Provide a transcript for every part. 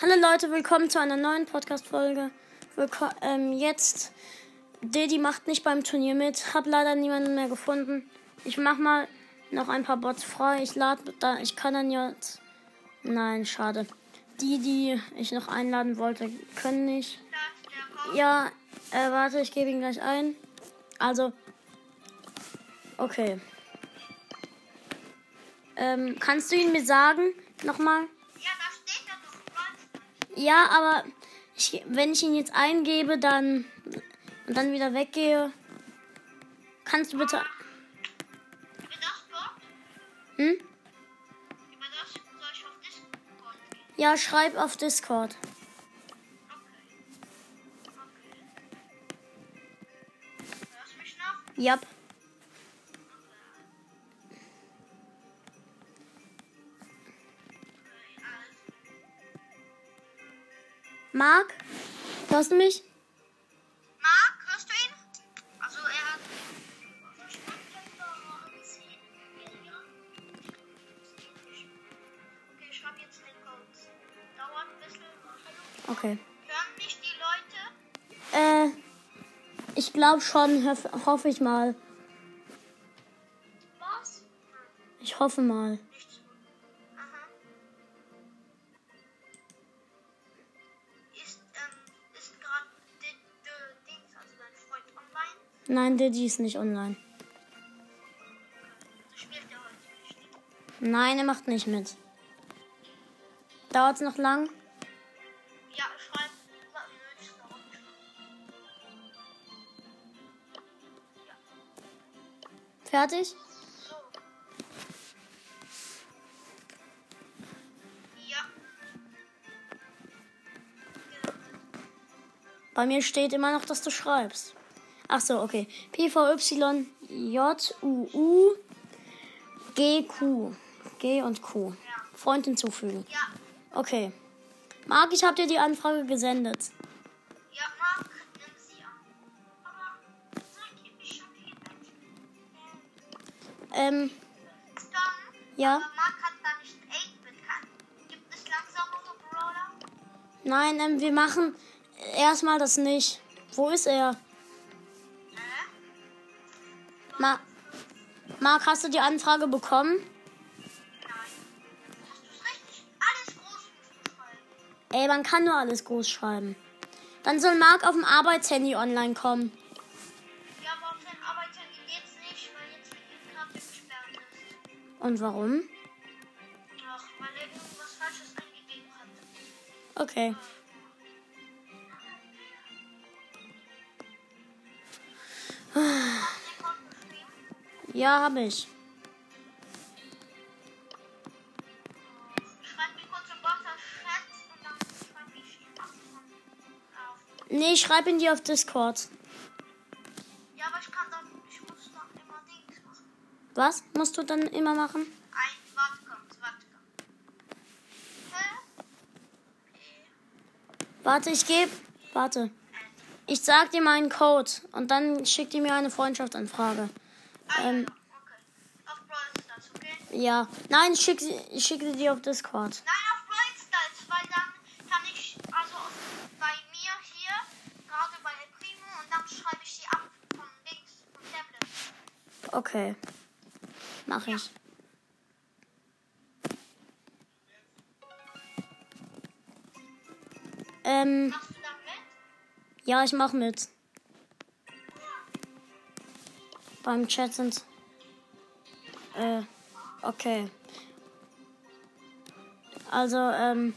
Hallo Leute, willkommen zu einer neuen Podcast-Folge. Ähm, jetzt, Didi macht nicht beim Turnier mit. Hab leider niemanden mehr gefunden. Ich mach mal noch ein paar Bots frei. Ich lade da, ich kann dann jetzt. Nein, schade. Die, die ich noch einladen wollte, können nicht. Ja, äh, warte, ich gebe ihn gleich ein. Also, okay. Ähm, kannst du ihn mir sagen? Nochmal? Ja, aber ich, wenn ich ihn jetzt eingebe, dann und dann wieder weggehe, kannst du bitte. Hm? Über das soll ich auf Discord gehen? Ja, schreib auf Discord. Okay. Okay. Hörst du mich noch? Yep. Marc, hörst du mich? Marc, hörst du ihn? Also er hat. Okay, ich schreibe jetzt den Code. Dauert ein bisschen. Okay. Hören mich die Leute? Äh, ich glaube schon, hoff, hoffe ich mal. Was? Ich hoffe mal. Nein, Didi ist nicht online. Nein, er macht nicht mit. Dauert's noch lang? Ja, schreib. Fertig? So. Ja. Bei mir steht immer noch, dass du schreibst. Ach so, okay. P V Y J U U G Q. G und Q. Freund hinzufügen. Ja. Okay. Marc, ich habe dir die Anfrage gesendet. Ja, Marc, nimm sie an. Aber ihm, ich hab ihn nicht. Ähm, Dann, ja. aber Marc hat da nicht 8-Bit kann. Gibt es langsamere Brawler? Nein, ähm, wir machen erstmal das nicht. Wo ist er? Marc, hast du die Anfrage bekommen? Nein. Hast du es richtig? Alles groß musst du schreiben. Ey, man kann nur alles groß schreiben. Dann soll Marc auf dem Arbeitshandy online kommen. Ja, aber auf sein Arbeitshandy geht's nicht, weil jetzt die Karte gesperrt ist. Und warum? Ach, weil er irgendwas Falsches eingegeben hat. Okay. Ab von auf. Nee, ich schreibe ihn dir auf Discord. Ja, aber ich kann dann, ich muss dann immer Dings machen. Was musst du dann immer machen? Ein, warte kommt, warte. Hä? Warte, ich gebe. Warte. Ich sag dir meinen Code und dann schickt ihr mir eine Freundschaftsanfrage. Ah, Ähm. ja, okay. Auf Brawl Stars, okay? Ja. Nein, ich schicke sie, ich schicke sie dir auf Discord. Nein, auf Brawl Stars, weil dann kann ich, also bei mir hier, gerade bei El Primo, und dann schreibe ich die ab vom Dings, vom Tablet. Okay. Mach ich. Ähm, Machst du dann mit? ja, ich mach mit. Beim Chat sind. Äh, okay. Also, ähm,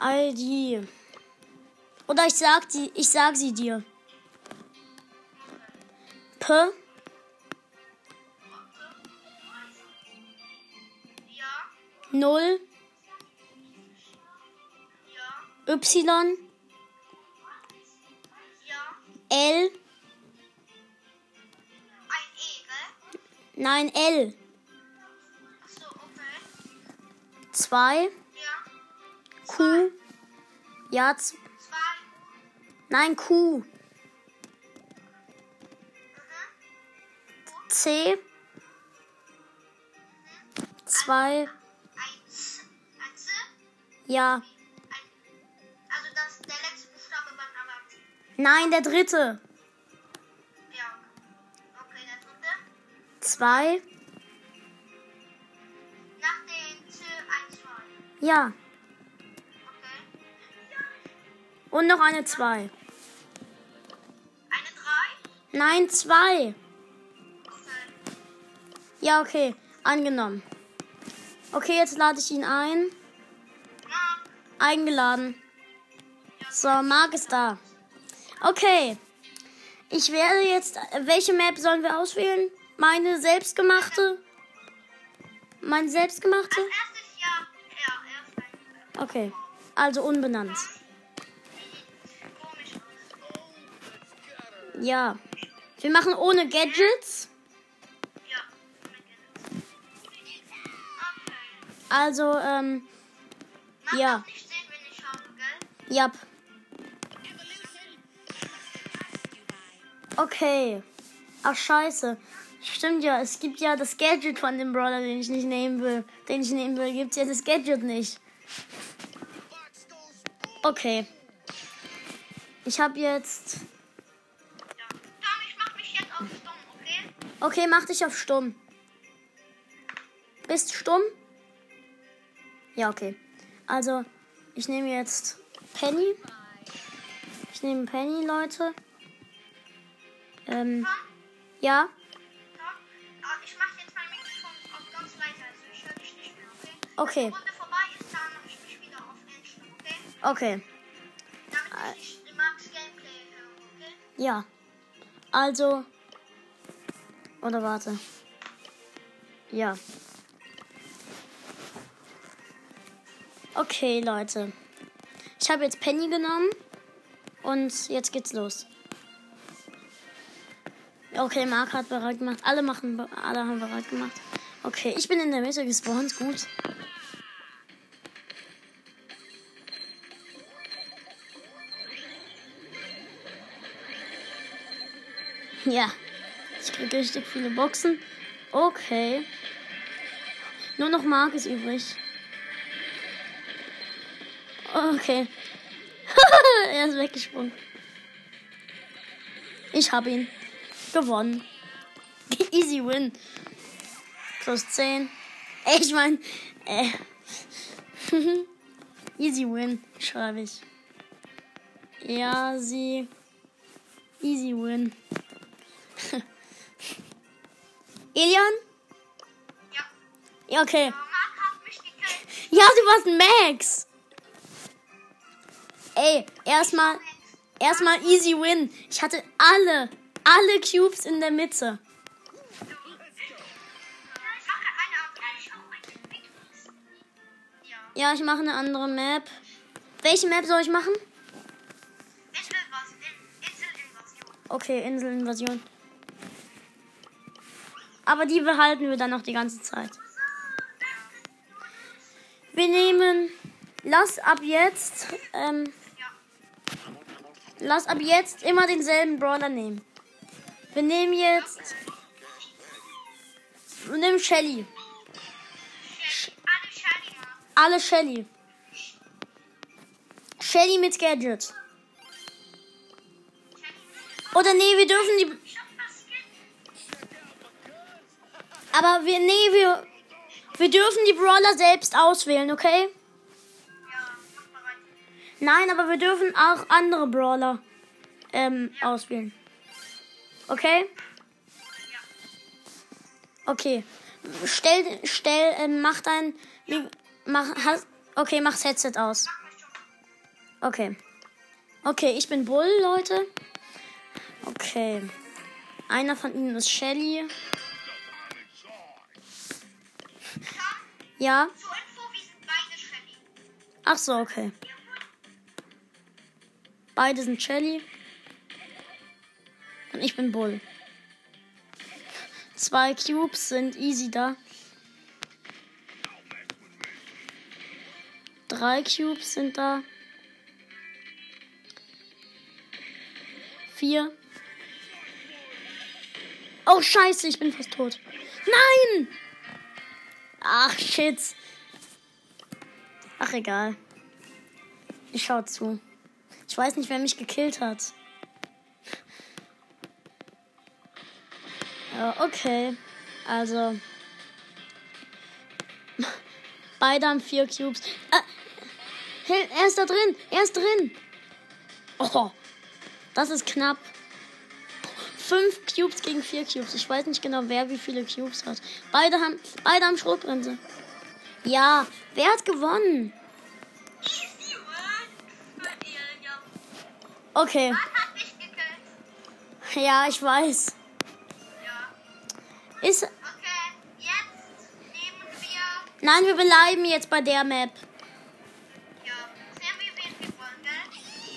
ID. Oder ich sag die, ich sag sie dir. P, 0, ja, Y. L, Nein, L. So, okay. 2. Ja. Q. Ja, zwei. Nein, Q. Mhm. C. 2. Ja. Also das, der letzte Buchstabe beim Namen. Nein, der dritte. 2. Nach den 1 Ja. Okay. Und noch eine 2. Eine 3? Nein, 2. Okay. Ja, okay. Angenommen. Okay, jetzt lade ich ihn ein. Mark. Eingeladen. So, Mark ist da. Okay. Ich werde jetzt. Welche Map sollen wir auswählen? Meine selbstgemachte? Meine selbstgemachte? Okay. Also unbenannt. Komisch. Ja. Wir machen ohne Gadgets. Also, ähm, Ja. darf nicht sehen, wenn ich habe, gell? ja. Okay. Ach, scheiße. Stimmt ja, es gibt ja das Gadget von dem Brawler, den ich nicht nehmen will. Den ich nehmen will, gibt's ja das Gadget nicht. Okay. Ich habe jetzt. Tom, ich mach mich jetzt auf stumm, okay? Okay, mach dich auf stumm. Bist stumm? Ja, okay. Also, ich nehme jetzt Penny. Ich nehme Penny, Leute. Ähm, ja, höre, okay? Ja. Also. Oder warte. Ja. Okay, Leute. Ich habe jetzt Penny genommen. Und jetzt geht's los. Okay, Mark hat bereit gemacht. Alle machen, alle haben bereit gemacht. Okay, ich bin in der Mitte gespawnt. Gut. Ja. Ich kriege richtig viele Boxen. Okay. Nur noch Mark ist übrig. Okay. er ist weggesprungen. Ich habe ihn. Gewonnen. Easy win. Plus 10. Ey, ich mein. Äh. Easy win, schreibe ich. Ja, sie. Easy win. Elian? Ja. Ja, okay. Ja, du warst Max. Ey, erstmal, erstmal easy win. Ich hatte alle, alle Cubes in der Mitte. Ich. Ich. Ja. Ich mache eine andere Map. Welche Map soll ich machen? Inselinvasion. Inselinvasion. Okay, Inselinvasion. Aber die behalten wir dann noch die ganze Zeit. Wir nehmen. Lass ab jetzt. Ähm, lass ab jetzt immer denselben Brawler nehmen. Wir nehmen jetzt. Wir nehmen Shelly. Alle Shelly. Shelly mit Gadget. Oder nee, wir dürfen die. Aber wir. Nee, wir. Wir dürfen die Brawler selbst auswählen, okay? Ja. Nein, aber wir dürfen auch andere Brawler ähm, auswählen. Okay? Ja. Okay. Stell, stell, ähm, mach dein, wie- mach, hast, okay, mach's Headset aus. Okay. Okay, ich bin Bull, Leute. Okay. Einer von ihnen ist Shelly. Ja. Ach so, okay. Beide sind Shelly. Und ich bin Bull. Zwei Cubes sind easy da. Drei Cubes sind da. Vier. Oh, scheiße, ich bin fast tot. Nein! Ach, shit. Ach, egal. Ich schau zu. Ich weiß nicht, wer mich gekillt hat. Ja, okay. Also. Beide haben vier Cubes. Ah, er ist da drin. Er ist drin. Oh, das ist knapp. Fünf Cubes gegen vier Cubes. Ich weiß nicht genau, wer wie viele Cubes hat. Beide haben, beide haben Schrotbremse. Ja, wer hat gewonnen? Okay. Ja, ich weiß. Ja. Ist. Okay, jetzt nehmen wir. Nein, wir bleiben jetzt bei der Map.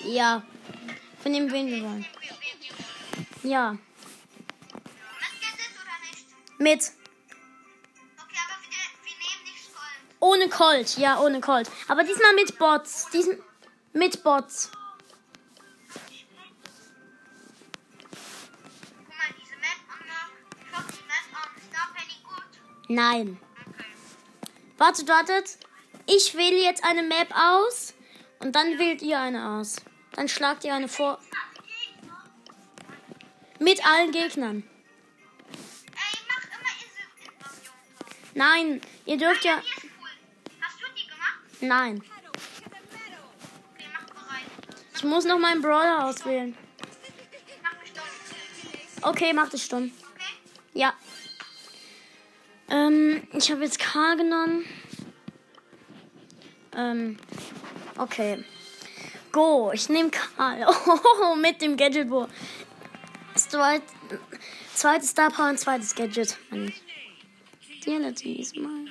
Ja, sehen wir, wen wir wollen, Ja. Mit. Okay, aber wir, nehmen nicht Gold. Ohne Colt. Ja, ohne Colt. Aber diesmal mit Bots. Diesen, mit Bots. Guck mal, diese Map an. Ich hoffe, die Map an. Ist da Penny gut? Nein. Okay. Wartet, wartet. Ich wähle jetzt eine Map aus. Und dann wählt ihr eine aus. Dann schlagt ihr eine vor. Mit allen Gegnern. Ey, mach immer Insel-Invasion. Nein, ihr dürft ja. Die ist cool. Hast du die gemacht? Nein. Ich muss noch meinen Brawler auswählen. Okay, mach das stumm. Okay? Ja. Ähm, ich habe jetzt Karl genommen. Ähm, okay. Go, ich nehme Karl. Oh, mit dem Gadget, wo. Zweit, zweites Star Power und zweites Gadget. Dir diesmal.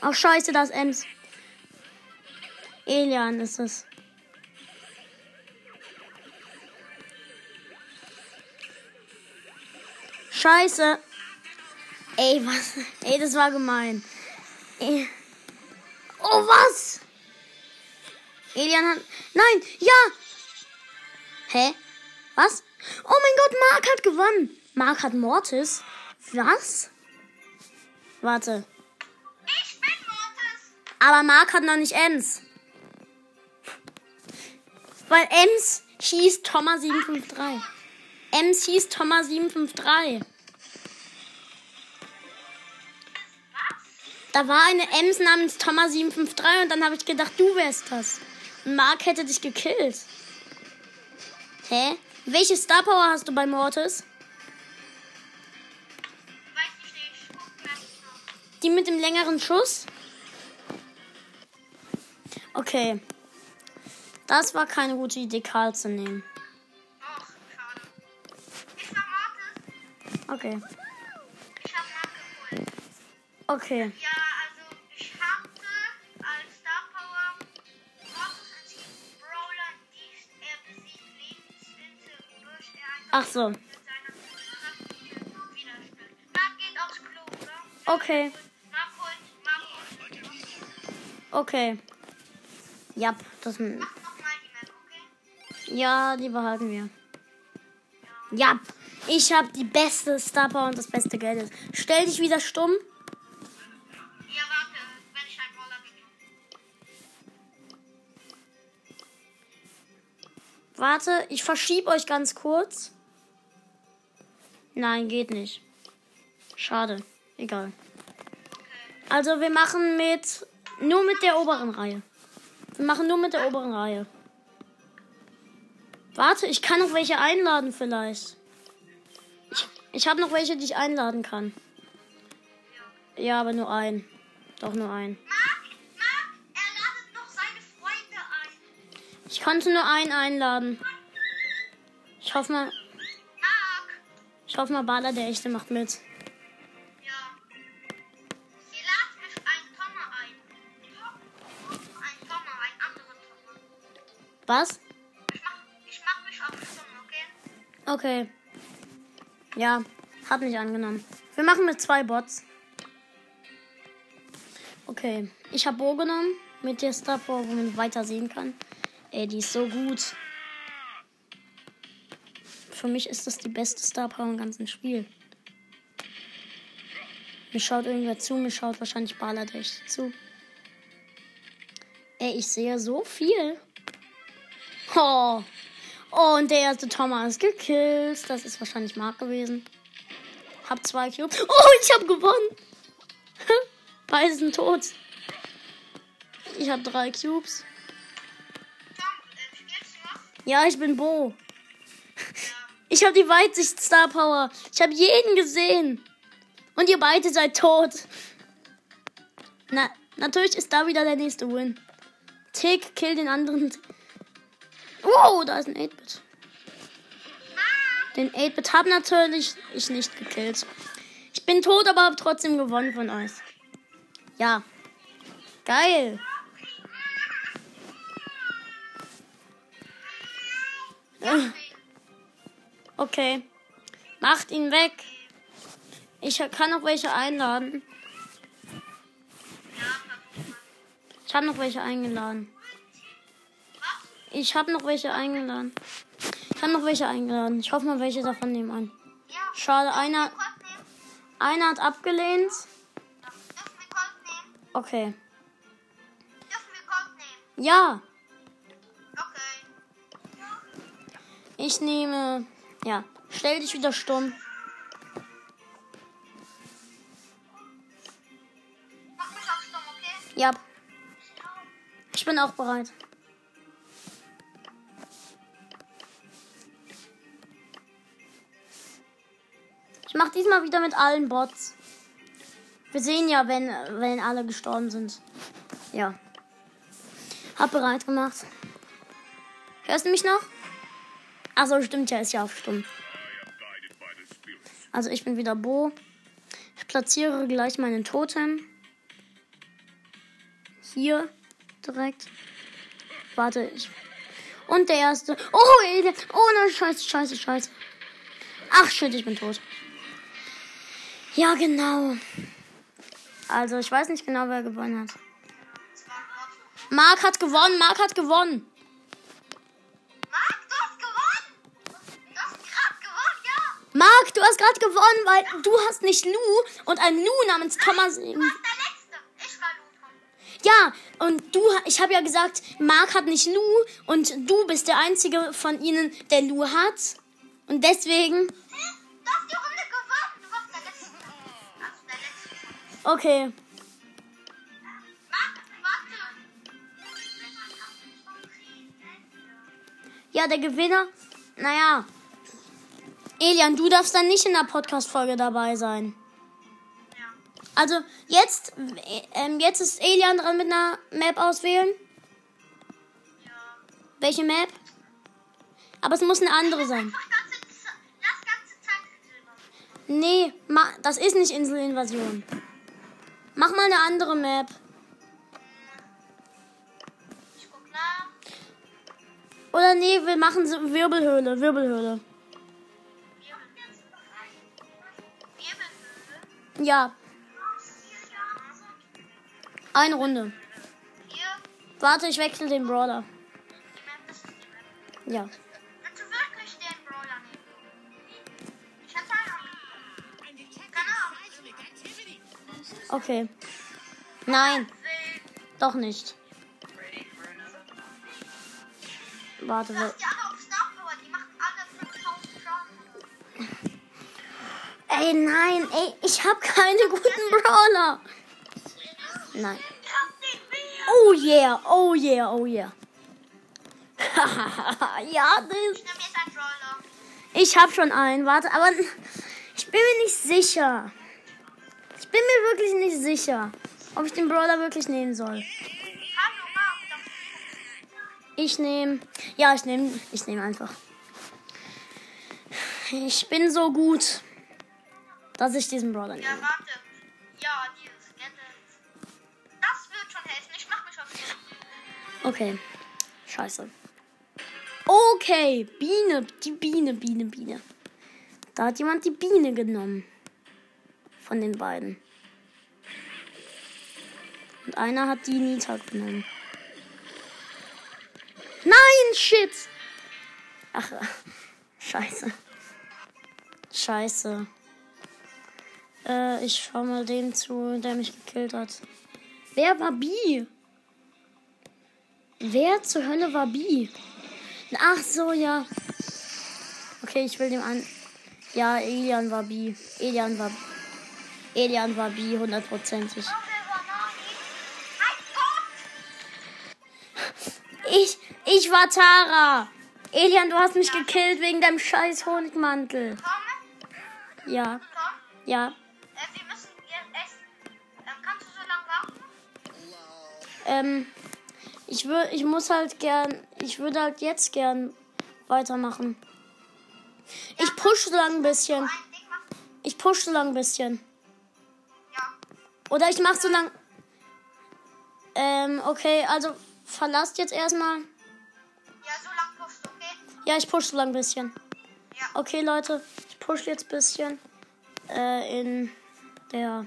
Ach, scheiße, das Ems. Elian ist es. Scheiße. Ey, was? Ey, das war gemein. Ey. Oh, was? Elian hat. Nein, ja! Hä? Was? Oh mein Gott, Mark hat gewonnen. Mark hat Mortis. Was? Warte. Ich bin Mortis. Aber Mark hat noch nicht Ems. Weil Ems schießt Thomas 753. Ems schießt Thomas 753. Da war eine Ems namens Thomas 753 und dann habe ich gedacht, du wärst das. Und Mark hätte dich gekillt. Hä? Welche Star Power hast du bei Mortis? Weiß ich nicht. Die mit dem längeren Schuss? Okay. Das war keine gute Idee, Karl zu nehmen. Mortis. Okay. Ich hab geholt. Okay. Klo, oder? Okay. Okay. Ja, das. Ja, die behalten wir. Ja, ich habe die beste Star Power und das beste Geld. Stell dich wieder stumm. Ja, warte, wenn ich einen Brawler kriege. Warte, ich verschieb euch ganz kurz. Nein, geht nicht. Schade. Egal. Also wir machen mit nur mit der oberen Reihe. Wir machen nur mit der oberen Reihe. Warte, ich kann noch welche einladen vielleicht. Ich, ich habe noch welche, die ich einladen kann. Ja, aber nur ein. Doch nur ein. Mark, Mark, er ladet noch seine Freunde ein. Ich konnte nur einen einladen. Ich hoffe mal, hoffe mal, Bala der echte macht mit. Was? Ich mach, ich mach mich auf Stumm, okay? Okay. Ja, hat nicht angenommen. Wir machen mit zwei Bots. Okay, ich habe Bo genommen mit der Star Power, wo man weiter sehen kann. Ey, die ist so gut. Für mich ist das die beste Star Power im ganzen Spiel. Mir schaut irgendwer zu, mir schaut wahrscheinlich Baladesh zu. Ey, ich sehe so viel. Oh. oh, und der erste Thomas ist gekillt. Das ist wahrscheinlich Mark gewesen. Hab zwei Cubes. Oh, ich hab gewonnen. Beide sind tot. Ich hab drei Cubes. Ja, ich bin Bo. Ja. Ich habe die Weitsicht Star Power. Ich habe jeden gesehen. Und ihr beide seid tot. Na, natürlich ist da wieder der nächste Win. Tick, kill den anderen. Wow, da ist ein 8-Bit. Den 8-Bit hab natürlich ich nicht gekillt. Ich bin tot, aber hab trotzdem gewonnen von euch. Ja. Geil. Äh, Okay. Macht ihn weg. Ich kann noch welche einladen. Ich habe noch welche eingeladen. Ich habe noch welche eingeladen. Ich habe noch welche eingeladen. Ich hoffe mal, welche davon nehmen an. Schade, einer, einer hat abgelehnt. Okay. Ja, Okay. ich nehme. Ja, stell dich wieder stumm. Mach mich auf stumm, okay? Ja. Ich bin auch bereit. Ich mach diesmal wieder mit allen Bots. Wir sehen ja, wenn, wenn alle gestorben sind. Ja. Hab bereit gemacht. Hörst du mich noch? Achso, stimmt ja, ist ja auf stumm. Also ich bin wieder Bo. Ich platziere gleich meinen Totem. Hier direkt. Warte, ich. Und der erste. Oh, Alien. Oh nein, scheiße, scheiße, scheiße. Ach shit, ich bin tot. Ja, genau. Also, ich weiß nicht genau, wer gewonnen hat. Mark hat gewonnen, Mark hat gewonnen. Ja! Mark, du hast gerade gewonnen, weil du hast nicht Lou und ein Lou namens Thomas. Du warst der Letzte. Ich war Luton. Ja, und du, ich habe ja gesagt, Mark hat nicht Lou und du bist der einzige von ihnen, der Lou hat. Und deswegen? Du hast die Runde gewonnen. Du warst der Letzte. Also der Letzte. okay. Marc. Ja, der Gewinner, naja. Elian, du darfst dann nicht in der Podcast-Folge dabei sein. Ja. Also, jetzt, äh, ähm, jetzt ist Elian dran mit einer Map auswählen. Ja. Welche Map? Aber es muss eine andere sein. Nee, ma, das ist nicht Inselinvasion. Mach mal eine andere Map. Ich guck nach. Oder nee, wir machen Wirbelhöhle, Wirbelhöhle. Ja, eine Runde. Warte, ich wechsle den Brawler. Ja. Okay. Nein, doch nicht. Warte, Lass Ey, nein, ey, ich habe keine guten Brawler. Nein. Oh yeah, oh yeah, oh yeah. ja, das, Ich habe schon einen. Warte, aber ich bin mir nicht sicher. Ich bin mir wirklich nicht sicher, ob ich den Brawler wirklich nehmen soll. Ich nehme, ja, ich nehme, ich nehme einfach. Ich bin so gut, dass ich diesen Brawler Ja, nehme. warte. Ja, dieses Gadget. Das wird schon helfen. Ich mach mich auf die. Okay, scheiße. Okay, Biene, die Biene, Biene, Biene. Da hat jemand die Biene genommen. Von den beiden. Und einer hat die Nita genommen. Nein, shit. Ach, scheiße. Scheiße. Äh, ich schau mal dem zu, der mich gekillt hat. Wer war Bi? Wer zur Hölle war Bi? Ach so, ja. Okay, ich will dem an. Ja, Elian war B. Elian war. Elian war B, hundertprozentig. Ich, ich war Tara. Elian, du hast mich gekillt wegen deinem scheiß Honigmantel. Ja, ja. Ähm, ich würde, ich muss halt gern, ich würde halt jetzt gern weitermachen. Ich push so lang ein bisschen. Ich push so lang ein bisschen. Ja. Oder ich mach so lang. Ähm, okay, also verlasst jetzt erstmal. Ja, so lang pusht, okay? Ja, ich push so lang ein bisschen. Ja. Okay, Leute, ich push jetzt ein bisschen. Äh, in der.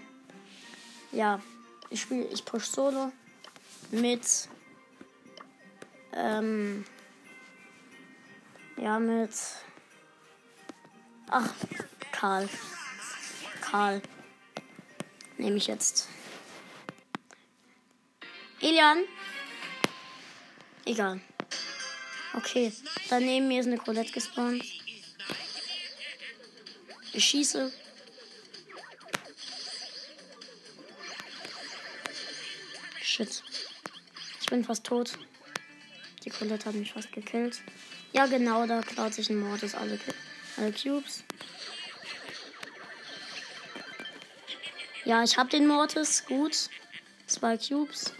Ja, ich spiele, ich push solo. Mit. Ähm. Ja, mit. Ach, Karl. Karl. Nehme ich jetzt. Elian? Egal. Okay, dann neben mir ist eine Colette gespawnt. Ich schieße. Shit. Ich bin fast tot. Die Colette hat mich fast gekillt. Ja, genau, da klaut sich ein Mortis alle, alle Cubes. Ja, ich hab den Mortis. Gut. Zwei Cubes.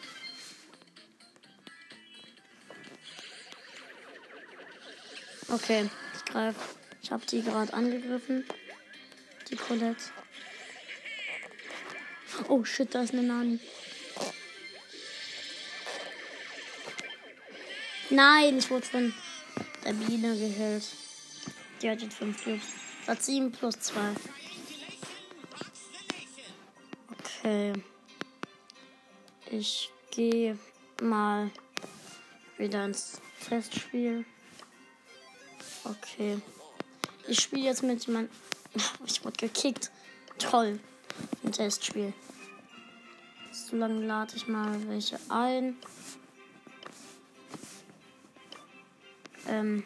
Okay, ich greife. Ich habe die gerade angegriffen. Die Colette. Oh shit, da ist eine Nani. Nein, ich wurde von der Biene gehillt. Die hat jetzt 5 Cubes. Hat 7 plus 2. Okay. Ich gehe mal wieder ins Testspiel. Okay. Ich spiele jetzt mit jemand. Ich wurde gekickt. Toll. Ein Testspiel. So lange lade ich mal welche ein. Ähm.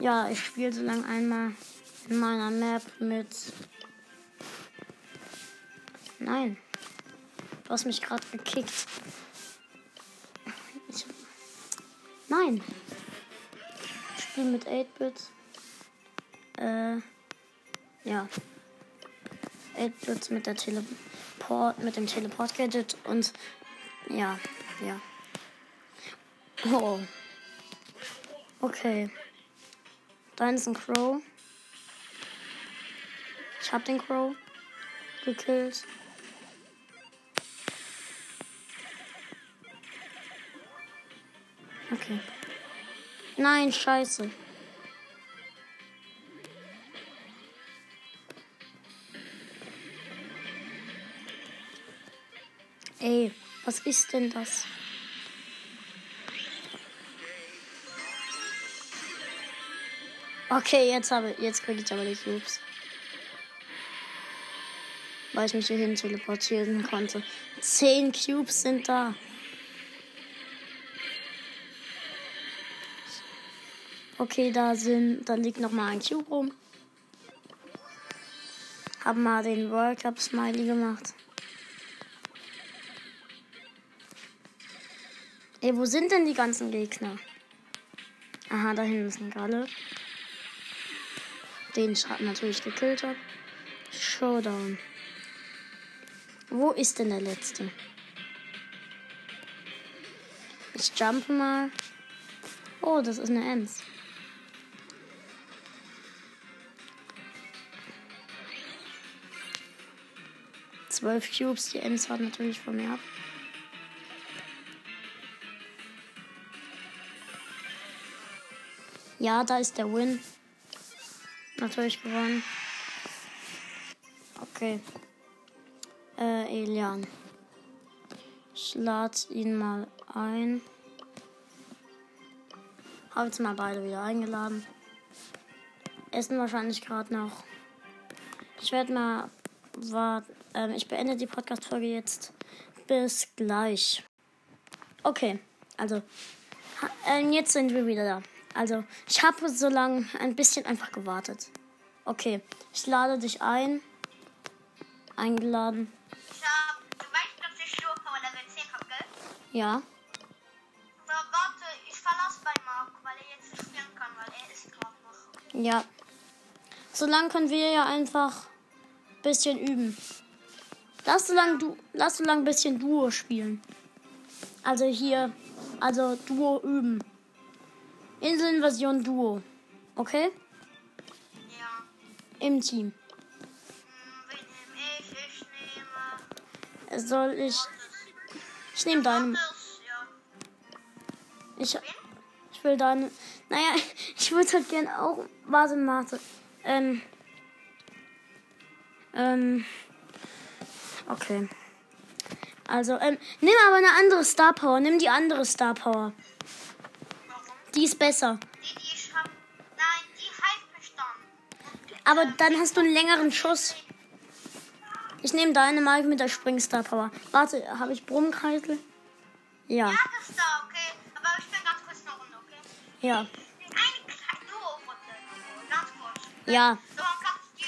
Ja, ich spiele so lange einmal in meiner Map mit. Nein. Du hast mich gerade gekickt. Ich... Nein. Ich spiele mit 8-Bit. Äh. Ja. 8-Bit mit der Teleport, mit dem Teleport-Gadget und. Ja, ja. Oh. Okay. Da ist ein Crow. Ich hab den Crow gekillt. Okay. Nein, scheiße. Ey, was ist denn das? Okay, jetzt habe jetzt kriege ich aber die Cubes. Weil ich mich hierhin teleportieren konnte. Zehn Cubes sind da. Okay, da sind, da liegt noch mal ein Cube rum. Hab mal den World Cup Smiley gemacht. Ey, wo sind denn die ganzen Gegner? Aha, da hinten ist ein Galle. Den ich natürlich gekillt habe. Showdown. Wo ist denn der letzte? Ich jumpe mal. Oh, das ist eine Ems. Zwölf Cubes, die Ems hat natürlich von mir ab. Ja, da ist der Win. Natürlich gewonnen. Okay. Äh, Elian. Ich lade ihn mal ein. Habe jetzt mal beide wieder eingeladen. Essen wahrscheinlich gerade noch. Ich werde mal warten. Ähm, ich beende die Podcast-Folge jetzt. Bis gleich. Okay, also. Ähm, jetzt sind wir wieder da. Also, ich habe so lange ein bisschen einfach gewartet. Okay, ich lade dich ein. Eingeladen. Ich hab, du weißt, dass ich Schuhe Power Level 10 hab, gell? Ja. Aber warte, ich verlasse bei Marc, weil er jetzt nicht spielen kann, weil er ist gerade noch. Ja. Solange können wir ja einfach ein bisschen üben. Lass so lang du lass so lang ein bisschen Duo spielen. Also hier, also Duo üben. Inselinvasion Duo. Okay? Ja. Im Team. Hm, wen nehme ich? Ich nehme. Es Soll ich. Ich nehme deine. das, ja. Ich, ich will deine. Naja, ich würde halt gerne auch. Warte, Marthe. Ähm. Ähm. Okay. Also, ähm, nimm aber eine andere Star Power. Nimm die andere Star Power. Die ist besser. Die, die ich hab. Nein, die mich dann. Aber dann hast du einen längeren Schuss. Ich nehme deine Mike mit der Springstar Power. Warte, habe ich Brummkreisel? Ja, Ja, das ist da, okay. Aber ich bin ganz kurz eine Runde, okay? ja, Eine kleine Duo-Runde. Ganz kurz. ja. So,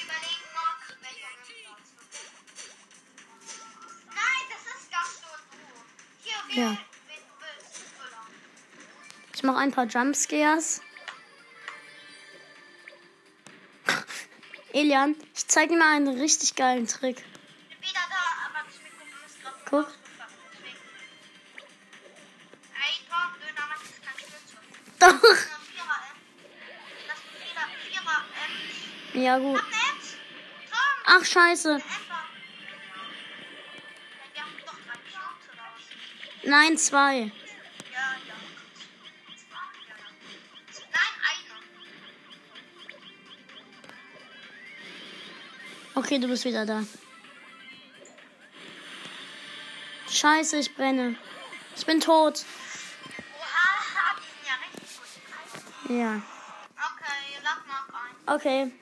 überlegen, welche Runde. Nein, das ist ganz Duo. Hier, Ja. Ich mache ein paar Jumpscares. Elian, ich zeige dir mal einen richtig geilen Trick. Wieder da, aber das Mikrofon ist gerade Guck. ausgefallen, deswegen. Ey, Tom, Döner, das ist Okay, du bist wieder da. Scheiße, ich brenne. Ich bin tot. Ja. Okay, mal ein. Okay.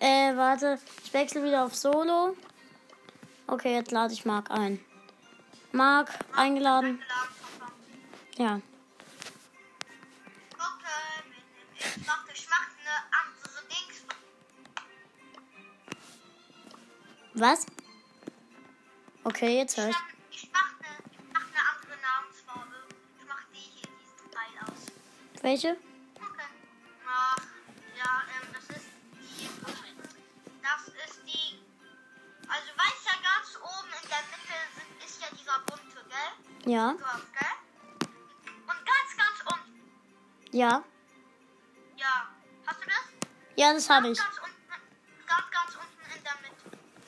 Äh, warte. Ich wechsle wieder auf Solo. Okay, jetzt lade ich Marc ein. Marc, eingeladen. Ja. Was? Okay, jetzt höre Ich, ich. mach- ich mach eine, ich mach eine andere Namensfarbe. Ich mach die hier, diesen Teil aus. Welche? Okay. Ach, ja, ähm, das ist die. Das ist die. Also, weißt ja, ganz oben in der Mitte sind, ist ja dieser bunte, gell? Ja. Drauf, gell? Und ganz, ganz unten. Ja. Ja. Hast du das? Ja, das habe ich. Ganz,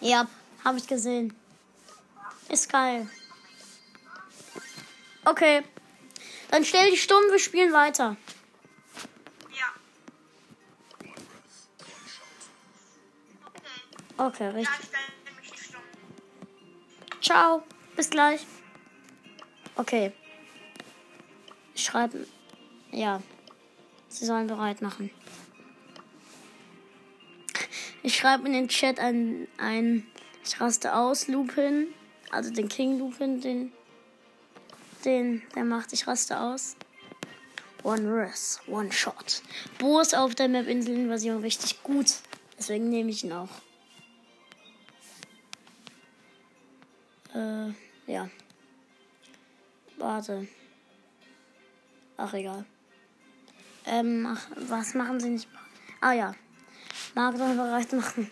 Ja, habe ich gesehen. Ist geil. Okay. Dann stell dich stumm, wir spielen weiter. Ja. Okay. Okay, Ja, richtig. ich stumm. Ciao. Bis gleich. Okay. Ich schreibe. Ja. Sie sollen bereit machen. Ich schreibe in den Chat ein, ein Ich raste aus, Lupin. Also den King Lupin, den. Den, der macht Ich raste aus. One Res, One Shot. Bo ist auf der Map Inselinvasion richtig gut. Deswegen nehme ich ihn auch. Äh, ja. Warte. Ach, egal. Ähm, mach, was machen sie nicht? Ah, ja. Marc soll bereit machen.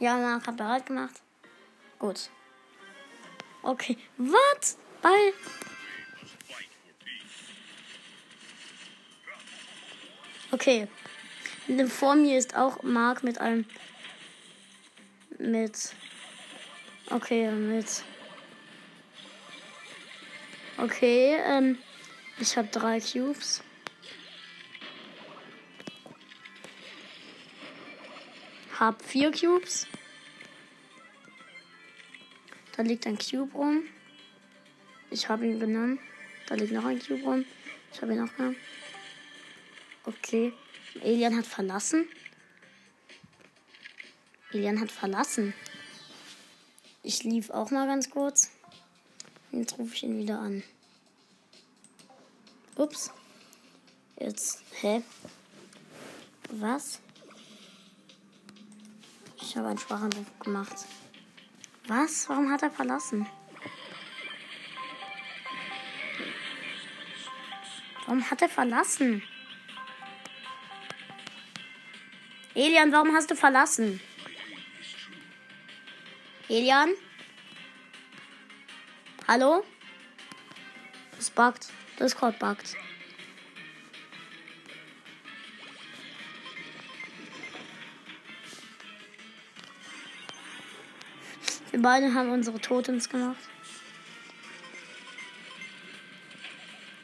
Ja, Marc hat bereit gemacht. Gut. Okay. Was? Weil. Okay. Vor mir ist auch Marc mit einem. Mit. Okay, mit. Okay, ähm. Ich habe drei Cubes. Hab vier Cubes. Da liegt ein Cube rum. Ich habe ihn genommen. Da liegt noch ein Cube rum. Ich habe ihn auch genommen. Okay. Elian hat verlassen. Elian hat verlassen. Ich lief auch mal ganz kurz. Jetzt rufe ich ihn wieder an. Ups. Jetzt. Hä? Was? Ich habe einen Sprachanruf gemacht. Was? Warum hat er verlassen? Warum hat er verlassen? Elian, warum hast du verlassen? Elian? Hallo? Das buggt. Discord buggt. Wir beide haben unsere Totems gemacht.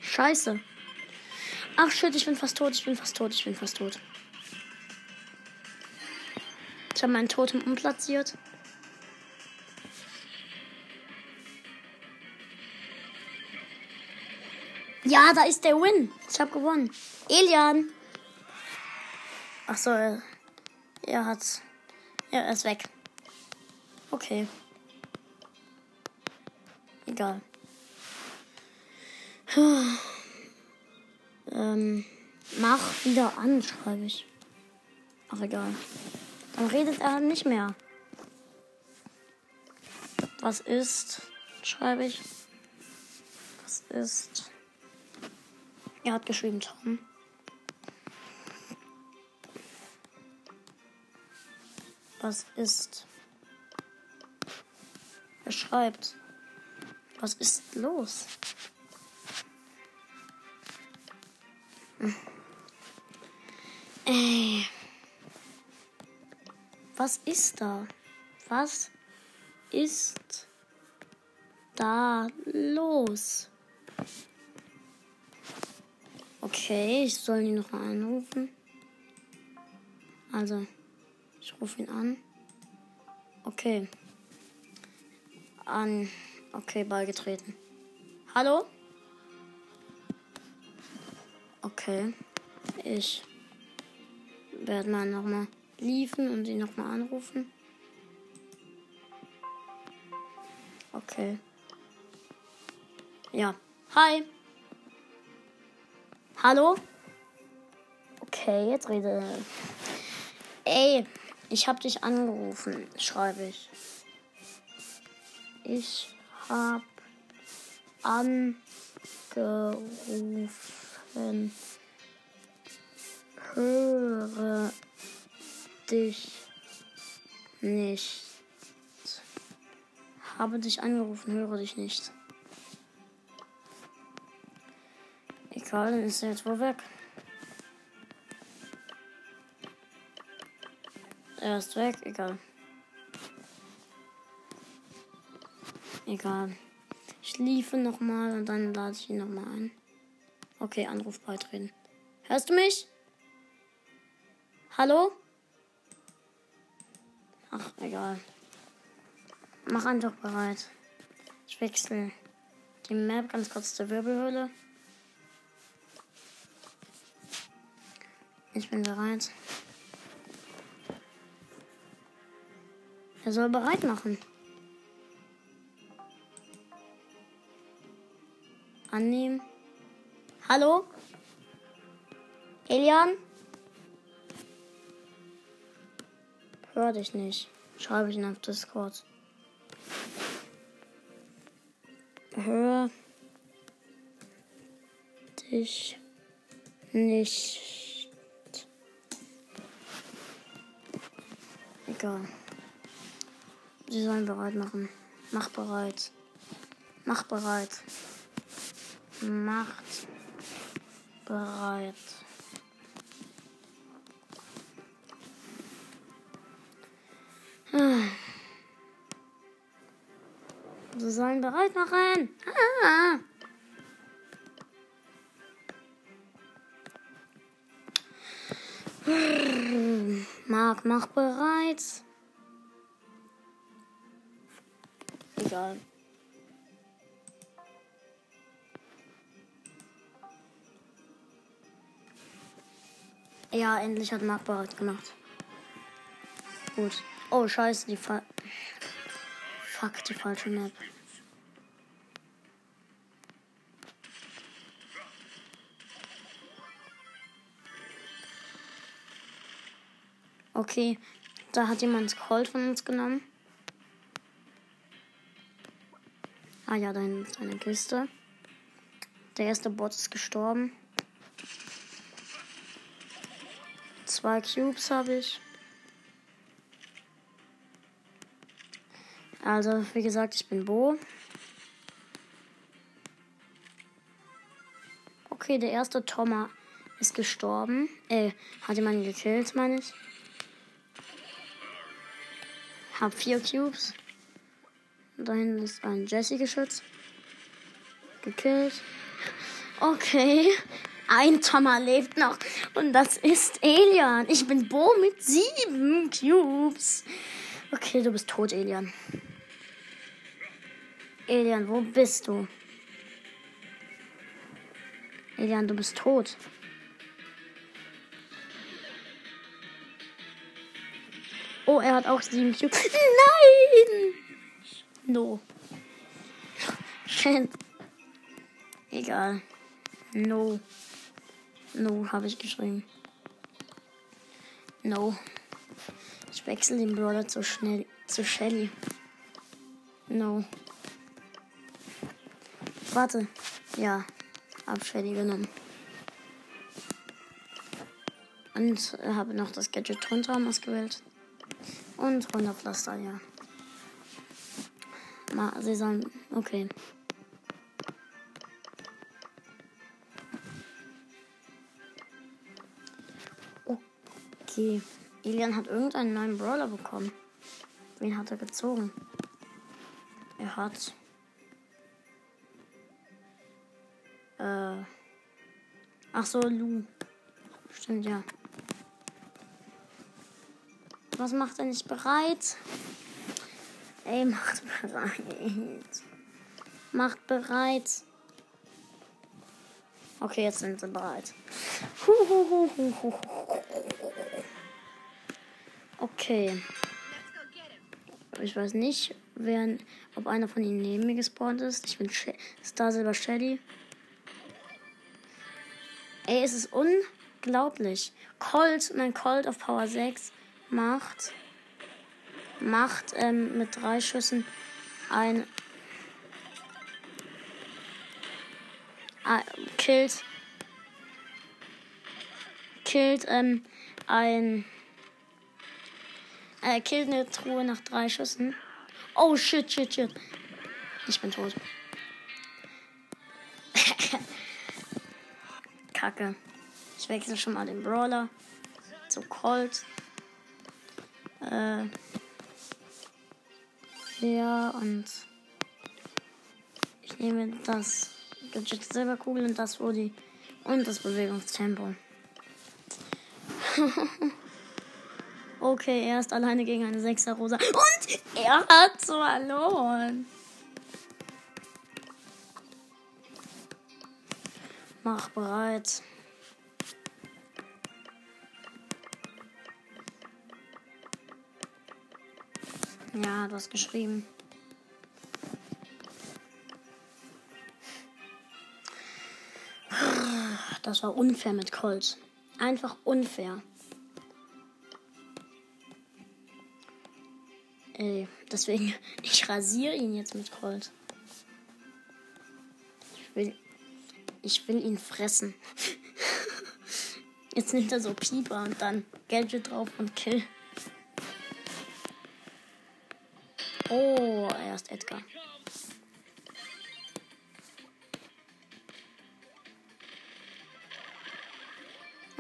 Scheiße. Ach shit, ich bin fast tot, ich bin fast tot, ich bin fast tot. Ich habe meinen Totem umplatziert. Ja, da ist der Win. Ich habe gewonnen. Elian. Ach so, er, er hat. Ja, er ist weg. Okay. Egal. ähm, mach wieder an, schreibe ich. Ach, egal. Dann redet er nicht mehr. Was ist, schreibe ich. Was ist. Er hat geschrieben, Tom. Was ist? Schreibt. Was ist los? Ey. Was ist da? Was ist da los? Okay, ich soll ihn noch anrufen. Also, ich rufe ihn an. Okay. An. Okay, beigetreten. Hallo? Okay. Ich werde mal nochmal liefen und ihn nochmal anrufen. Okay. Ja. Hi. Hallo? Okay, jetzt rede. Ey, ich hab dich angerufen, schreibe ich. Ich hab angerufen. Höre dich nicht. Habe dich angerufen, höre dich nicht. Egal, dann ist er jetzt wohl weg. Er ist weg, egal. Egal. Ich liefe nochmal und dann lade ich ihn nochmal ein. Okay, Anruf beitreten. Hörst du mich? Hallo? Ach, egal. Mach einfach bereit. Ich wechsle die Map ganz kurz zur Wirbelhöhle. Ich bin bereit. Er soll bereit machen. Annehmen. Hallo? Elian? Hör dich nicht. Schreibe ich ihn auf Discord. Hör dich nicht. Egal. Sie sollen bereit machen. Mach bereit. Mach bereit. Macht bereit. Sie sollen bereit machen. Ah. Marc, mach bereit. Egal. Ja, endlich hat Mark Barrett gemacht. Gut. Oh, scheiße, die Fa Fuck, die falsche Map. Okay, da hat jemand Cold von uns genommen. Ah ja, deine, deine Kiste. Der erste Bot ist gestorben. Zwei Cubes habe ich. Also, wie gesagt, ich bin Bo. Okay, der erste Thomas ist gestorben. Äh, hat jemanden gekillt, meine ich. Hab vier Cubes. Da hinten ist ein Jesse-Geschütz. Gekillt. Okay. Ein Thomas lebt noch. Und das ist Elian. Ich bin Bo mit sieben Cubes. Okay, du bist tot, Elian. Elian, wo bist du? Elian, du bist tot. Oh, er hat auch sieben Cubes. Nein! No. Egal. No. No, habe ich geschrieben. No. Ich wechsle den Brawler zu schnell zu Shelly. No. Warte. Ja. Hab Shelly genommen. Und habe noch das Gadget runter ausgewählt. Und Runterpflaster, ja. Ma, sie sollen. Okay. Okay. Elian hat irgendeinen neuen Brawler bekommen. Wen hat er gezogen? Er hat. Äh. Ach so, Lu. Stimmt, ja. Was macht er nicht bereit? Ey, macht bereit. Macht bereit. Okay, jetzt sind sie bereit. Okay. Ich weiß nicht, wer, ob einer von ihnen neben mir gespawnt ist. Ich bin Star Silver Shelly. Ey, es ist unglaublich. Colt, mein Colt auf Power 6 macht macht ähm, mit drei Schüssen ein äh, killt killt ähm, ein äh, killt eine Truhe nach drei Schüssen. Oh shit, shit, shit. Ich bin tot. Kacke. Ich wechsle schon mal den Brawler zu Colt. Äh, ja, und ich nehme das Gadget Silberkugel und das Woody und das Bewegungstempo. okay, er ist alleine gegen eine 6er Rosa und er hat verloren. Mach bereit. Ja, du hast geschrieben. Das war unfair mit Colt. Einfach unfair. Ey, deswegen, ich rasiere ihn jetzt mit Colt. Ich will, ich will ihn fressen. Jetzt nimmt er so Pieper und dann Gadget drauf und Kill. Oh, er ist Edgar.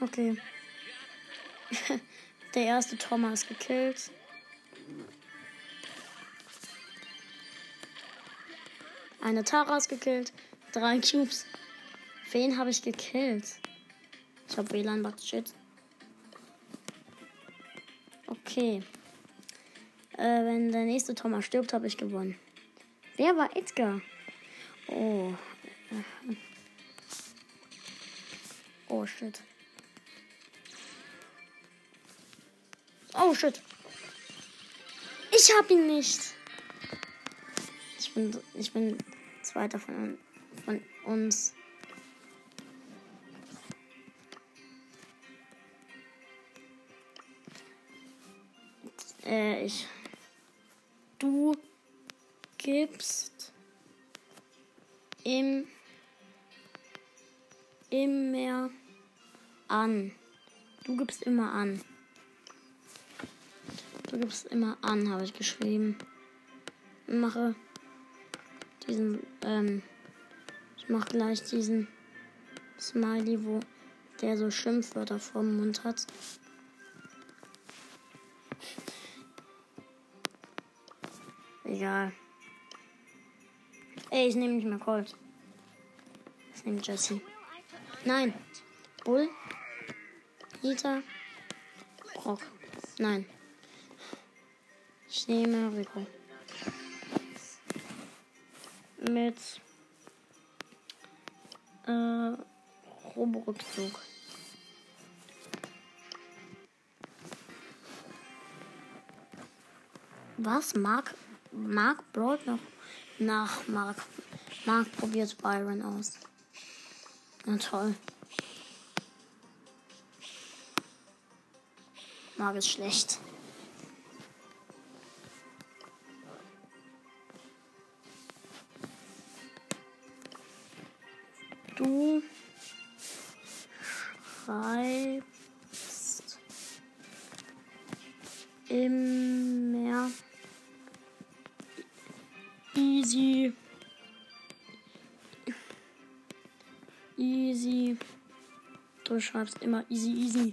Okay. Der erste Thomas gekillt. Eine Tara ist gekillt. Drei Cubes. Wen habe ich gekillt? Ich habe WLAN Bug Shit. Okay. Äh, wenn der nächste Thomas stirbt, habe ich gewonnen. Wer war Edgar? Oh. Oh, shit. Oh, shit. Ich hab ihn nicht. Ich bin, ich bin zweiter von, von uns. Äh, ich. Du gibst im immer an. Du gibst immer an. Du gibst immer an, habe ich geschrieben. Mache diesen, ähm, ich mache gleich diesen Smiley, wo der so Schimpfwörter vorm Mund hat. Egal. Ey, ich nehme nicht mehr Colt. Ich nehme Jesse. Nein. Bull. Nita. Brock. Nein. Ich nehme Rico. Mit äh, Roborückzug. Was? Mark, Mark Broad noch? Nach Mark. Mark probiert Byron aus. Na toll. Mark ist schlecht. Schreibst immer easy easy du schreibst immer easy easy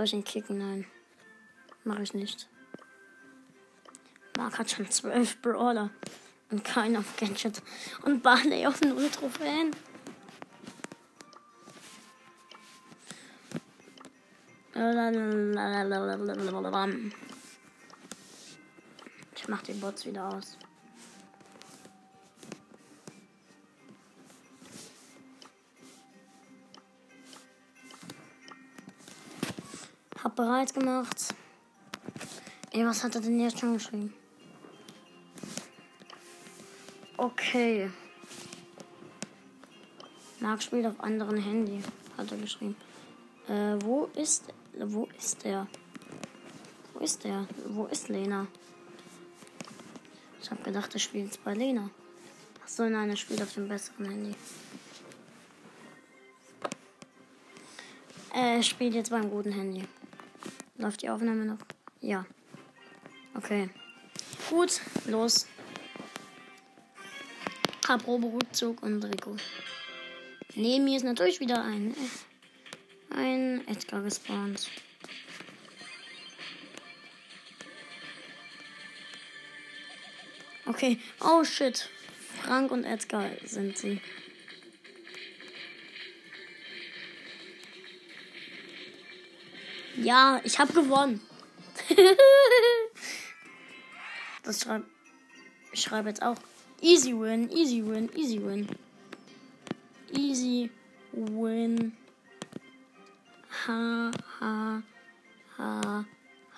soll ich ihn kicken? Nein. Mache ich nicht. Mark hat schon zwölf Brawler. Und keinen auf Gadget. Und Barley auf null Trophäen. Ich mach die Bots wieder aus. Hab bereit gemacht. Ey, was hat er denn jetzt schon geschrieben? Okay. Marc spielt auf anderen Handy, hat er geschrieben. Äh, wo ist, wo ist er? Wo ist er? Wo ist Lena? Ich habe gedacht, er spielt jetzt bei Lena. Achso, nein, er spielt auf dem besseren Handy. Er spielt jetzt beim guten Handy. Läuft die Aufnahme noch? Ja. Okay. Gut, los. Hab Rückzug und Rico. Neben mir ist natürlich wieder ein, ein Edgar gespawnt. Okay. Oh shit. Frank und Edgar sind sie. Ja, ich habe gewonnen. das schreibe ich schreibe jetzt auch easy win, easy win, easy win. Easy win. Ha ha ha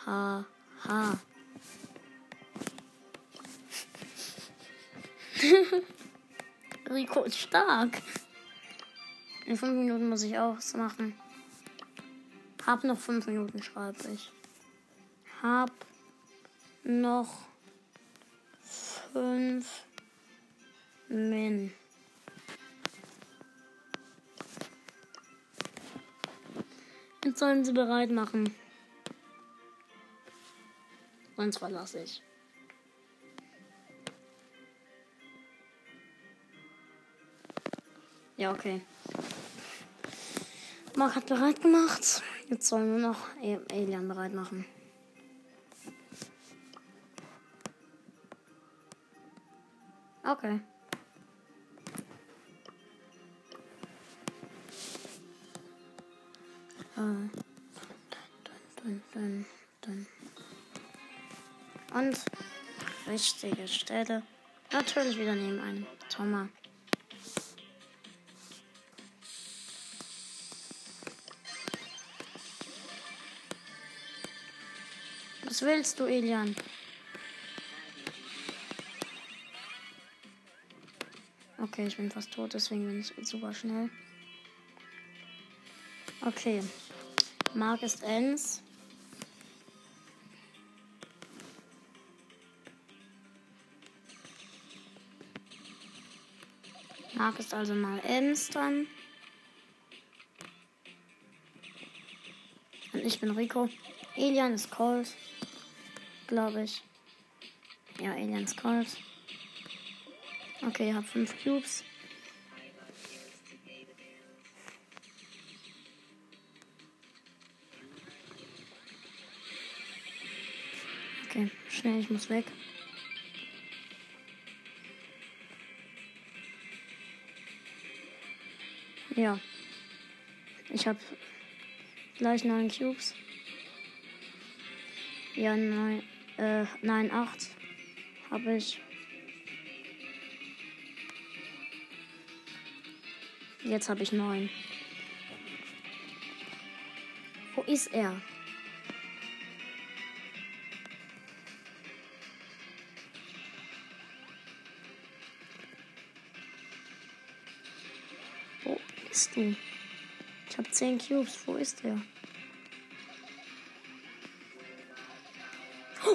ha ha. Rico ist stark. In fünf Minuten muss ich auch was machen. Hab noch fünf Minuten, schreibe ich. Hab noch fünf Min. Jetzt sollen sie bereit machen. Sonst verlasse ich. Ja, okay. Mark hat bereit gemacht. Jetzt sollen wir noch Alien bereit machen. Okay. Äh. Dun, dun, dun, Und richtige Stelle. Natürlich wieder neben einem Thomas. Was willst du, Elian? Okay, ich bin fast tot, deswegen bin ich super schnell. Okay. Mark ist eins. Mark ist also mal Ems dran. Und ich bin Rico. Elian ist Colt. Glaube ich. Ja, Elian ist Colt. Okay, ich habe fünf Cubes. Schnell, ich muss weg. Ja. Ich habe gleich neun Cubes. Ja, neun, äh, nein, acht habe ich. Jetzt habe ich neun. Wo ist er? Bist du? Ich habe 10 Cubes. Wo ist der?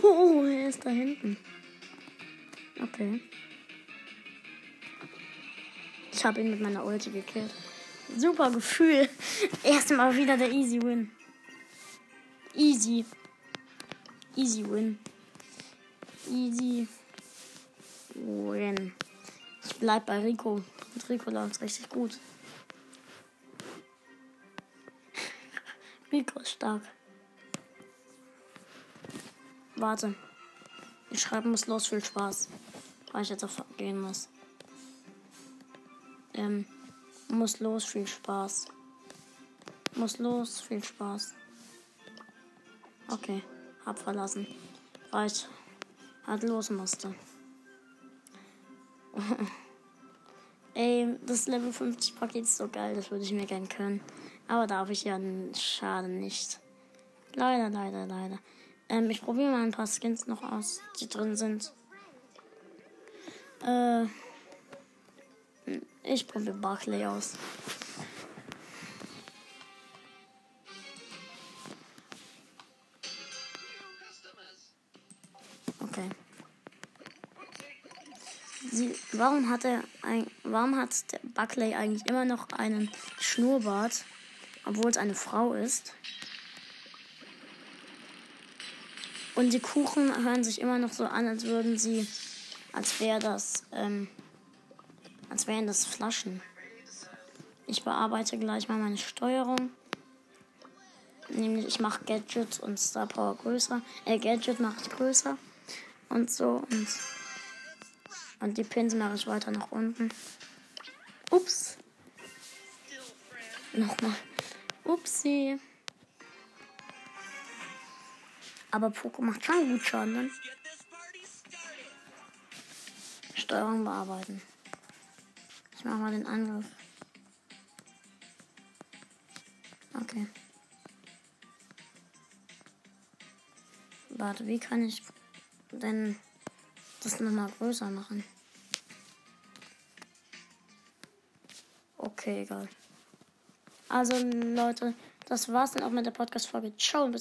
Oh, er ist da hinten. Okay. Ich habe ihn mit meiner Ulti gekillt. Super Gefühl. Erstmal wieder der Easy Win. Easy. Easy Win. Easy Win. Ich bleib bei Rico. Mit Rico läuft richtig gut. Rico ist stark. Warte. Ich schreiben muss los, viel Spaß. Weil ich jetzt auf gehen muss. Ähm, muss los, viel Spaß. Muss los, viel Spaß. Okay, hab verlassen. Reicht. Hat los musste. Ey, das Level 50 Paket ist so geil, das würde ich mir gern können. Aber darf ich ja schade nicht. Leider, leider, leider. Ähm, ich probiere mal ein paar Skins noch aus, die drin sind. Äh, ich probiere Barclay aus. Okay. Sie, warum hat er ein, warum hat der Buckley eigentlich immer noch einen Schnurrbart? Obwohl es eine Frau ist. Und die Kuchen hören sich immer noch so an, als würden sie, als wäre das, ähm, als wären das Flaschen. Ich bearbeite gleich mal meine Steuerung. Nämlich ich mache Gadget und Star Power größer. Äh, Gadget mache ich größer. Und so. Und, und die Pins mache ich weiter nach unten. Ups. Nochmal. Upsi. Aber Poco macht schon gut Schaden. Ne? Steuerung bearbeiten. Ich mache mal den Angriff. Okay. Warte, wie kann ich denn das nochmal größer machen? Okay, egal. Also Leute, das war's dann auch mit der Podcast-Folge. Ciao. Bis